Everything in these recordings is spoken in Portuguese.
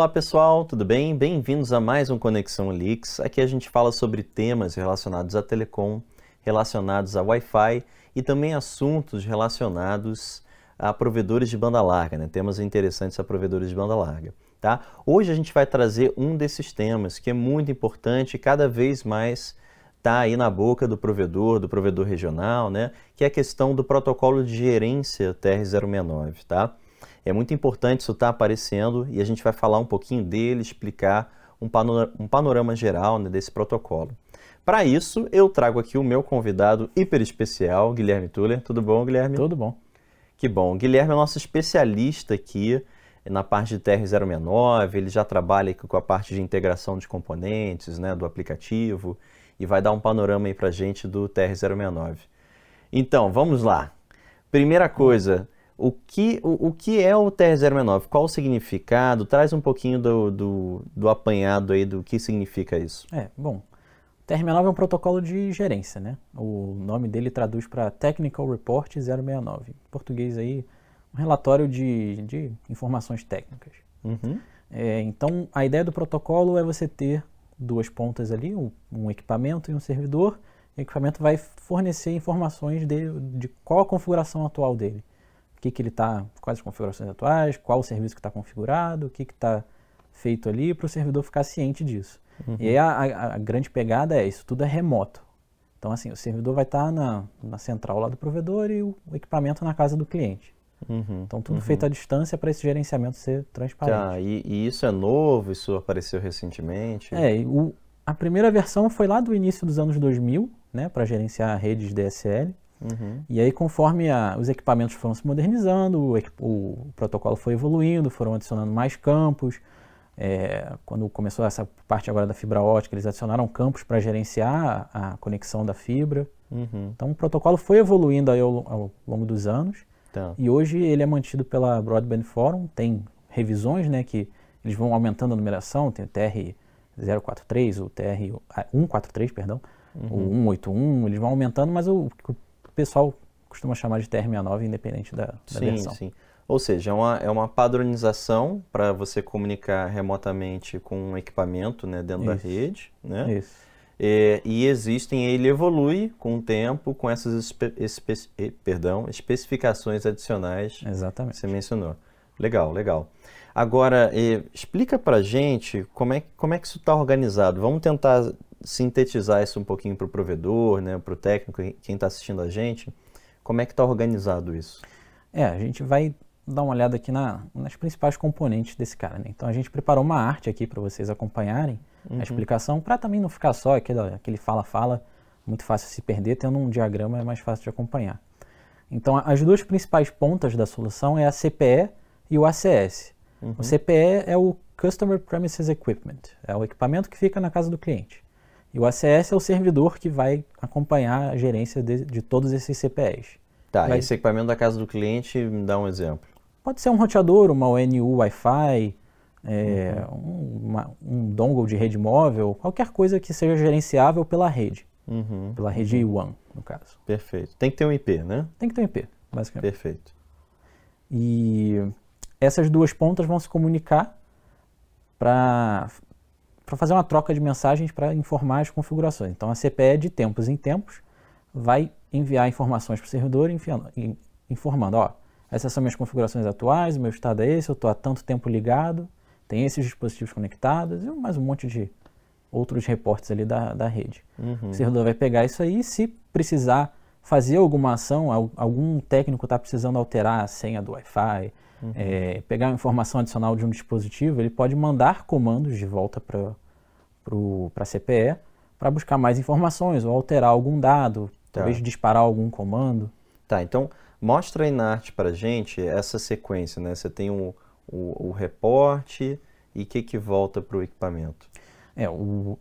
Olá pessoal, tudo bem? Bem-vindos a mais um Conexão Leaks. Aqui a gente fala sobre temas relacionados a telecom, relacionados a Wi-Fi e também assuntos relacionados a provedores de banda larga, né? temas interessantes a provedores de banda larga. Tá? Hoje a gente vai trazer um desses temas que é muito importante e cada vez mais está aí na boca do provedor, do provedor regional, né? que é a questão do protocolo de gerência TR-069. Tá? É muito importante isso estar tá aparecendo e a gente vai falar um pouquinho dele, explicar um panorama, um panorama geral né, desse protocolo. Para isso, eu trago aqui o meu convidado hiper especial, Guilherme Tuller. Tudo bom, Guilherme? Tudo bom. Que bom. Guilherme é nosso especialista aqui na parte de TR-069, ele já trabalha com a parte de integração de componentes né, do aplicativo e vai dar um panorama aí para a gente do TR-069. Então, vamos lá. Primeira coisa, o que, o, o que é o TR-069? Qual o significado? Traz um pouquinho do, do, do, apanhado aí do que significa isso. É, bom, o TR-69 é um protocolo de gerência, né? O nome dele traduz para Technical Report 069. Em português aí, um relatório de, de informações técnicas. Uhum. É, então, a ideia do protocolo é você ter duas pontas ali, um, um equipamento e um servidor. O equipamento vai fornecer informações de, de qual a configuração atual dele o que, que ele está, quais as configurações atuais, qual o serviço que está configurado, o que está feito ali, para o servidor ficar ciente disso. Uhum. E aí a, a, a, grande pegada é isso, tudo é remoto. Então, assim, o servidor vai estar tá na, na central lá do provedor e o, o equipamento na casa do cliente. Uhum, então, tudo uhum. feito à distância para esse gerenciamento ser transparente. Tá, e, e, isso é novo? Isso apareceu recentemente? É, o, a primeira versão foi lá do início dos anos 2000, né, para gerenciar redes DSL. Uhum. E aí, conforme a, os equipamentos foram se modernizando, o, o, protocolo foi evoluindo, foram adicionando mais campos. É, quando começou essa parte agora da fibra ótica, eles adicionaram campos para gerenciar a, a, conexão da fibra. Uhum. Então, o protocolo foi evoluindo ao, ao longo dos anos. Tá. E hoje ele é mantido pela Broadband Forum. Tem revisões, né, que eles vão aumentando a numeração. Tem o TR 043, o TR 143, perdão, uhum. o 181. Eles vão aumentando, mas o, o pessoal costuma chamar de TR69, independente da, da sim, versão. Sim, Ou seja, é uma, é uma padronização para você comunicar remotamente com um equipamento né, dentro Isso. da rede. Né? Isso. É, e existem, ele evolui com o tempo com essas espe, espe, perdão, especificações adicionais Exatamente. que você mencionou. Legal, legal. Agora, eh, explica para gente como é, como é que isso está organizado. Vamos tentar sintetizar isso um pouquinho para o provedor, né, para o técnico, quem está assistindo a gente, como é que está organizado isso? É, a gente vai dar uma olhada aqui na, nas principais componentes desse cara. Né? Então a gente preparou uma arte aqui para vocês acompanharem uhum. a explicação, para também não ficar só aquele fala-fala, muito fácil se perder, tendo um diagrama é mais fácil de acompanhar. Então as duas principais pontas da solução é a CPE e o ACS. Uhum. O CPE é o Customer Premises Equipment, é o equipamento que fica na casa do cliente. E o ACS é o servidor que vai acompanhar a gerência de, de todos esses CPEs. Tá, vai... esse equipamento da casa do cliente, me dá um exemplo. Pode ser um roteador, uma ONU Wi-Fi, é, uhum. uma, um dongle de rede móvel, qualquer coisa que seja gerenciável pela rede. Uhum. Pela rede uhum. One, no caso. Perfeito. Tem que ter um IP, né? Tem que ter um IP, basicamente. Perfeito. E essas duas pontas vão se comunicar para para fazer uma troca de mensagens para informar as configurações. Então a CPE de tempos em tempos vai enviar informações para o servidor informando, ó, essas são minhas configurações atuais, o meu estado é esse, eu estou há tanto tempo ligado, tem esses dispositivos conectados e mais um monte de outros reportes ali da, da rede. Uhum. O servidor vai pegar isso aí e se precisar fazer alguma ação, algum técnico está precisando alterar a senha do Wi-Fi, uhum. é, pegar uma informação adicional de um dispositivo, ele pode mandar comandos de volta para a CPE para buscar mais informações ou alterar algum dado, tá. talvez disparar algum comando. Tá, então mostra aí na arte para gente essa sequência, né? Você tem o, o, o reporte e o que, que volta para o equipamento. É, o,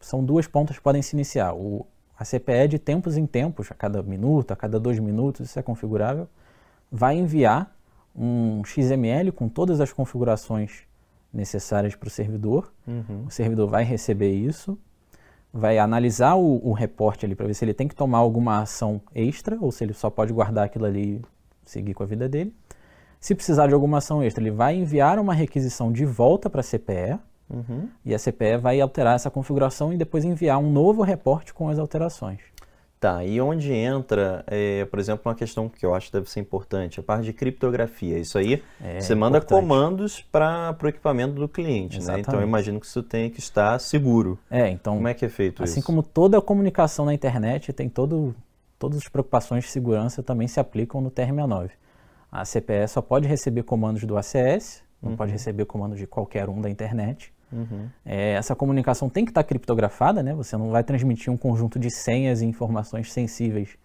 são duas pontas que podem se iniciar. O, a CPE de tempos em tempos, a cada minuto, a cada dois minutos, isso é configurável, vai enviar um XML com todas as configurações necessárias para o servidor. Uhum. O servidor vai receber isso, vai analisar o, o reporte ali para ver se ele tem que tomar alguma ação extra ou se ele só pode guardar aquilo ali e seguir com a vida dele. Se precisar de alguma ação extra, ele vai enviar uma requisição de volta para a CPE Uhum. e a CPE vai alterar essa configuração e depois enviar um novo reporte com as alterações. Tá, e onde entra, é, por exemplo, uma questão que eu acho que deve ser importante, a parte de criptografia. Isso aí, É você manda importante. comandos para o equipamento do cliente, né? Então eu imagino que isso tenha que estar seguro. É, então, Como é que é feito assim isso? como toda a comunicação na internet tem todo, todas as preocupações de segurança também se aplicam no TR-69. A CPE só pode receber comandos do ACS, não pode receber comandos de qualquer um da internet. Uhum. É, essa comunicação tem que estar criptografada, né? Você não vai transmitir um conjunto de senhas e informações sensíveis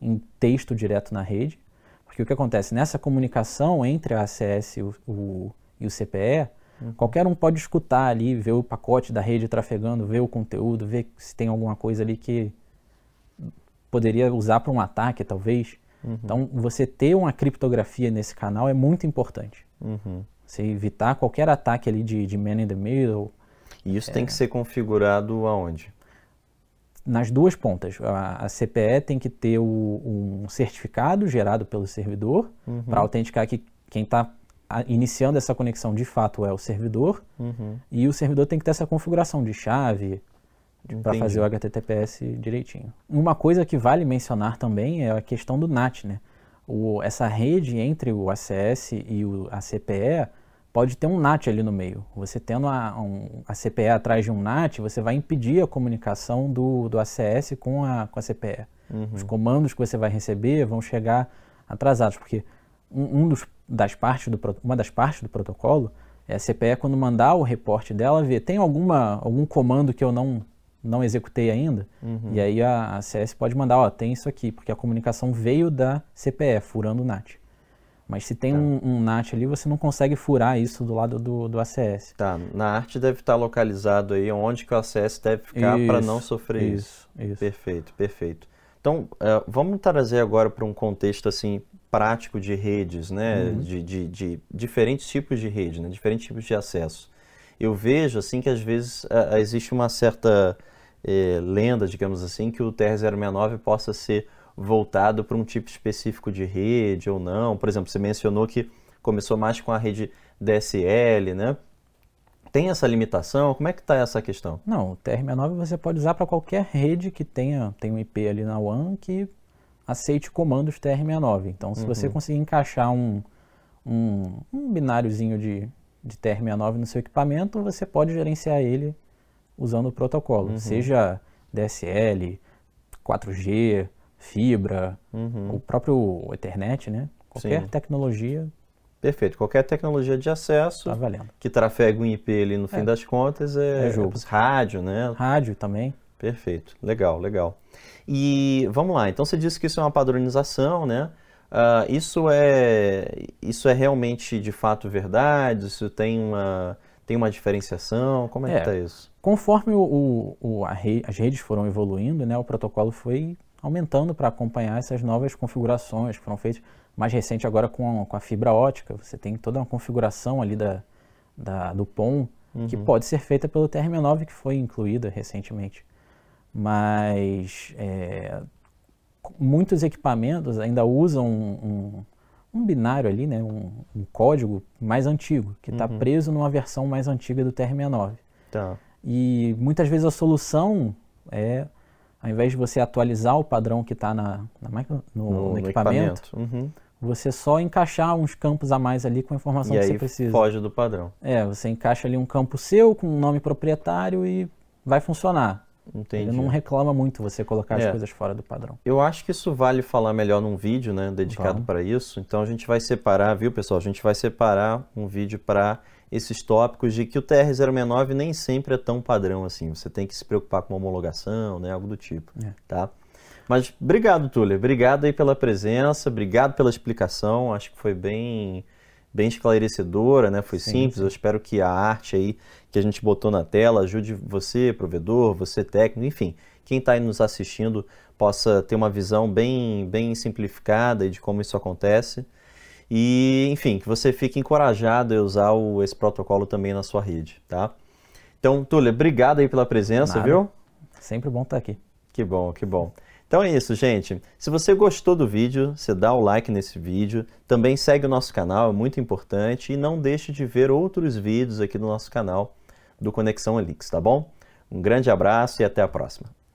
em texto direto na rede, porque o que acontece nessa comunicação entre a ACS e o, o- e o CPE, qualquer um pode escutar ali, ver o pacote da rede trafegando, ver o conteúdo, ver se tem alguma coisa ali que poderia usar para um ataque, talvez. Então, você ter uma criptografia nesse canal é muito importante. Uhum. Você evitar qualquer ataque ali de, de man in the middle, E isso É. tem que ser configurado aonde? nas duas pontas. A, a CPE tem que ter o- um certificado gerado pelo servidor para autenticar que quem está iniciando essa conexão de fato é o servidor Uhum. e o servidor tem que ter essa configuração de chave para fazer o HTTPS direitinho. Uma coisa que vale mencionar também é a questão do NAT, né? O, essa rede entre o ACS e o, a CPE pode ter um NAT ali no meio. Você tendo a, um- a CPE atrás de um NAT, você vai impedir a comunicação do, do ACS com a, com a CPE. Os comandos que você vai receber vão chegar atrasados, porque um, um dos, das partes do, uma das partes do protocolo é a CPE, quando mandar o reporte dela, ver tem alguma, algum comando que eu não, não executei ainda? E aí a, a CS pode mandar, ó, tem isso aqui, porque a comunicação veio da CPE, furando o NAT. Mas se tem um, um NAT ali, você não consegue furar isso do lado do, do ACS. Tá, na arte deve estar localizado aí onde que o acesso deve ficar para não sofrer isso. Isso, isso. Perfeito, perfeito. Então, eh, vamos trazer agora para um contexto assim prático de redes, né? Uhum. De, de, de diferentes tipos de rede, né? Diferentes tipos de acesso. Eu vejo assim que às vezes ah, existe uma certa eh, lenda, digamos assim, que o TR-069 possa ser voltado para um tipo específico de rede ou não. Por exemplo, você mencionou que começou mais com a rede DSL, né? Tem essa limitação? Como é que está essa questão? Não, o TR69 você pode usar para qualquer rede que tenha tem um IP ali na WAN que aceite comandos TR69. Então, se você conseguir encaixar um, um, um bináriozinho de, de TR69 no seu equipamento, você pode gerenciar ele usando o protocolo, seja DSL, 4G, fibra, o próprio Ethernet, né? Qualquer Sim. tecnologia Perfeito. Qualquer tecnologia de acesso valendo. que trafega um IP ali no fim das contas é, É jogo. é rádio, né? Rádio também. Perfeito. Legal, legal. E vamos lá. Então você disse que isso é uma padronização, né? Ah, isso é isso é realmente de fato verdade? Isso tem uma tem uma diferenciação? Como é, É. que tá isso? Conforme o, o- o- a re- as redes foram evoluindo, né, o protocolo foi aumentando para acompanhar essas novas configurações que foram feitas. Mais recente agora com a, com a fibra ótica, você tem toda uma configuração ali da, da- do POM que pode ser feita pelo TRM9 que foi incluída recentemente. Mas é, muitos equipamentos ainda usam um, um- um binário ali, né, um, um código mais antigo, que está preso numa versão mais antiga do TR69. Tá. E muitas vezes a solução é, ao invés de você atualizar o padrão que está na, na máquina- no, no equipamento, Uhum. você só encaixar uns campos a mais ali com a informação E que aí você precisa. foge do padrão. É, você encaixa ali um campo seu com um nome proprietário e vai funcionar. Entendi. Ele não reclama muito você colocar as É. coisas fora do padrão. Eu acho que isso vale falar melhor num vídeo, né, dedicado para isso. Então a gente vai separar, viu, pessoal? A gente vai separar um vídeo para esses tópicos de que o TR-069 nem sempre é tão padrão assim. Você tem que se preocupar com homologação, né, algo do tipo, É. tá? Mas obrigado, Túlio. Obrigado aí pela presença, obrigado pela explicação. Acho que foi bem bem esclarecedora, né? Foi Sim, simples. Eu espero que a arte aí que a gente botou na tela ajude você, provedor, você técnico, enfim, quem está aí nos assistindo possa ter uma visão bem, bem simplificada de como isso acontece. E, enfim, que você fique encorajado a usar o- esse protocolo também na sua rede, tá? Então, Túlio, obrigado aí pela presença, Nada. viu? Sempre bom estar aqui. Que bom, que bom. Então é isso, gente. Se você gostou do vídeo, você dá o like nesse vídeo. Também segue o nosso canal, é muito importante. E não deixe de ver outros vídeos aqui do nosso canal do Conexão Elix, tá bom? Um grande abraço e até a próxima.